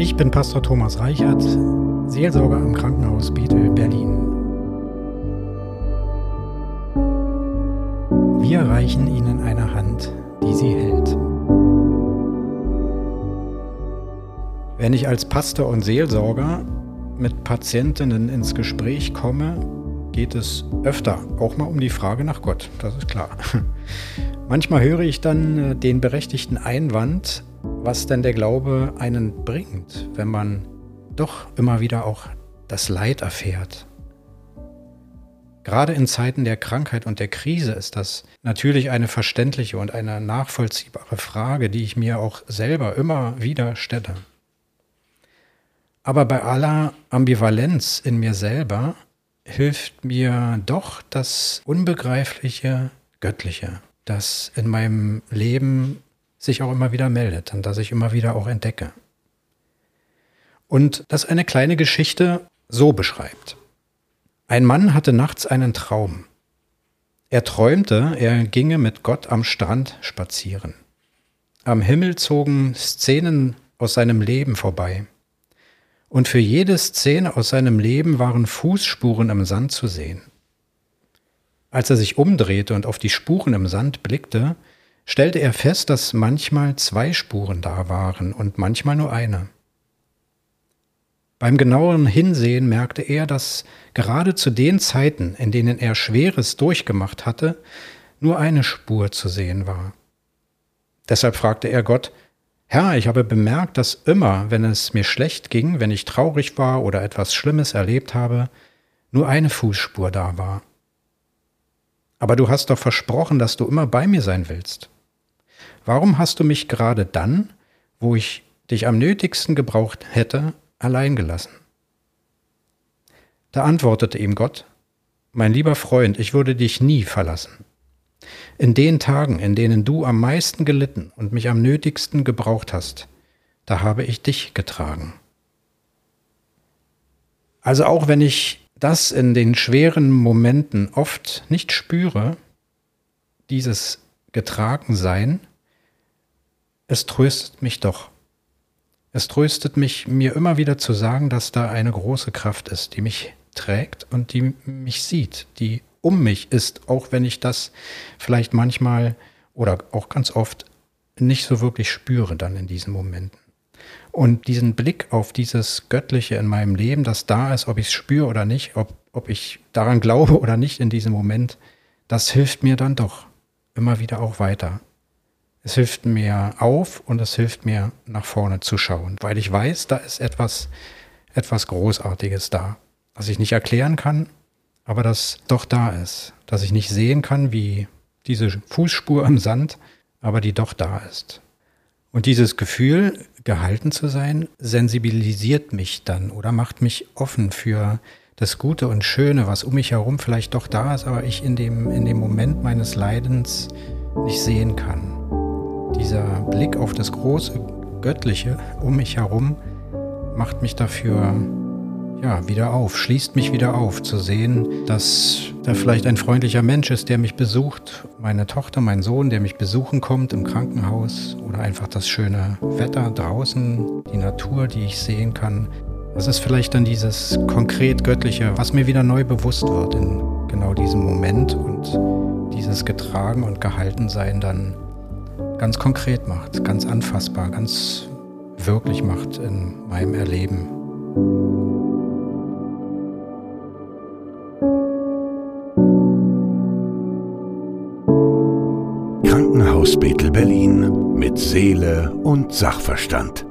Ich bin Pastor Thomas Reichert, Seelsorger am Krankenhaus Bethel, Berlin. Wir reichen Ihnen eine Hand, die Sie hält. Wenn ich als Pastor und Seelsorger mit Patientinnen ins Gespräch komme, geht es öfter auch mal um die Frage nach Gott, das ist klar. Manchmal höre ich dann äh, den berechtigten Einwand, was denn der Glaube einen bringt, wenn man doch immer wieder auch das Leid erfährt. Gerade in Zeiten der Krankheit und der Krise ist das natürlich eine verständliche und eine nachvollziehbare Frage, die ich mir auch selber immer wieder stelle. Aber bei aller Ambivalenz in mir selber hilft mir doch das Unbegreifliche Göttliche, das in meinem Leben sich auch immer wieder meldet und das ich immer wieder auch entdecke. Und das eine kleine Geschichte so beschreibt. Ein Mann hatte nachts einen Traum. Er träumte, er ginge mit Gott am Strand spazieren. Am Himmel zogen Szenen aus seinem Leben vorbei. Und für jede Szene aus seinem Leben waren Fußspuren im Sand zu sehen. Als er sich umdrehte und auf die Spuren im Sand blickte, stellte er fest, dass manchmal zwei Spuren da waren und manchmal nur eine. Beim genaueren Hinsehen merkte er, dass gerade zu den Zeiten, in denen er Schweres durchgemacht hatte, nur eine Spur zu sehen war. Deshalb fragte er Gott, Herr, ich habe bemerkt, dass immer, wenn es mir schlecht ging, wenn ich traurig war oder etwas Schlimmes erlebt habe, nur eine Fußspur da war. Aber du hast doch versprochen, dass du immer bei mir sein willst. Warum hast du mich gerade dann, wo ich dich am nötigsten gebraucht hätte, allein gelassen? Da antwortete ihm Gott, Mein lieber Freund, ich würde dich nie verlassen. In den Tagen, in denen du am meisten gelitten und mich am nötigsten gebraucht hast, da habe ich dich getragen. Also auch wenn ich das in den schweren Momenten oft nicht spüre, dieses Getragensein, es tröstet mich doch. Es tröstet mich, mir immer wieder zu sagen, dass da eine große Kraft ist, die mich trägt und die mich sieht, die um mich ist, auch wenn ich das vielleicht manchmal oder auch ganz oft nicht so wirklich spüre dann in diesen Momenten. Und diesen Blick auf dieses Göttliche in meinem Leben, das da ist, ob ich es spüre oder nicht, ob, ob ich daran glaube oder nicht in diesem Moment, das hilft mir dann doch immer wieder auch weiter. Es hilft mir auf und es hilft mir nach vorne zu schauen, weil ich weiß, da ist etwas, etwas Großartiges da, was ich nicht erklären kann, aber das doch da ist, dass ich nicht sehen kann wie diese Fußspur im Sand, aber die doch da ist. Und dieses Gefühl, gehalten zu sein, sensibilisiert mich dann oder macht mich offen für das Gute und Schöne, was um mich herum vielleicht doch da ist, aber ich in dem, in dem Moment meines Leidens nicht sehen kann. Dieser Blick auf das große Göttliche um mich herum macht mich dafür ja, wieder auf, schließt mich wieder auf, zu sehen, dass da vielleicht ein freundlicher Mensch ist, der mich besucht, meine Tochter, mein Sohn, der mich besuchen kommt im Krankenhaus oder einfach das schöne Wetter draußen, die Natur, die ich sehen kann. Das ist vielleicht dann dieses konkret Göttliche, was mir wieder neu bewusst wird in genau diesem Moment und dieses Getragen und Gehaltensein dann ganz konkret macht, ganz anfassbar, ganz wirklich macht in meinem Erleben. Krankenhaus Bethel Berlin mit Seele und Sachverstand.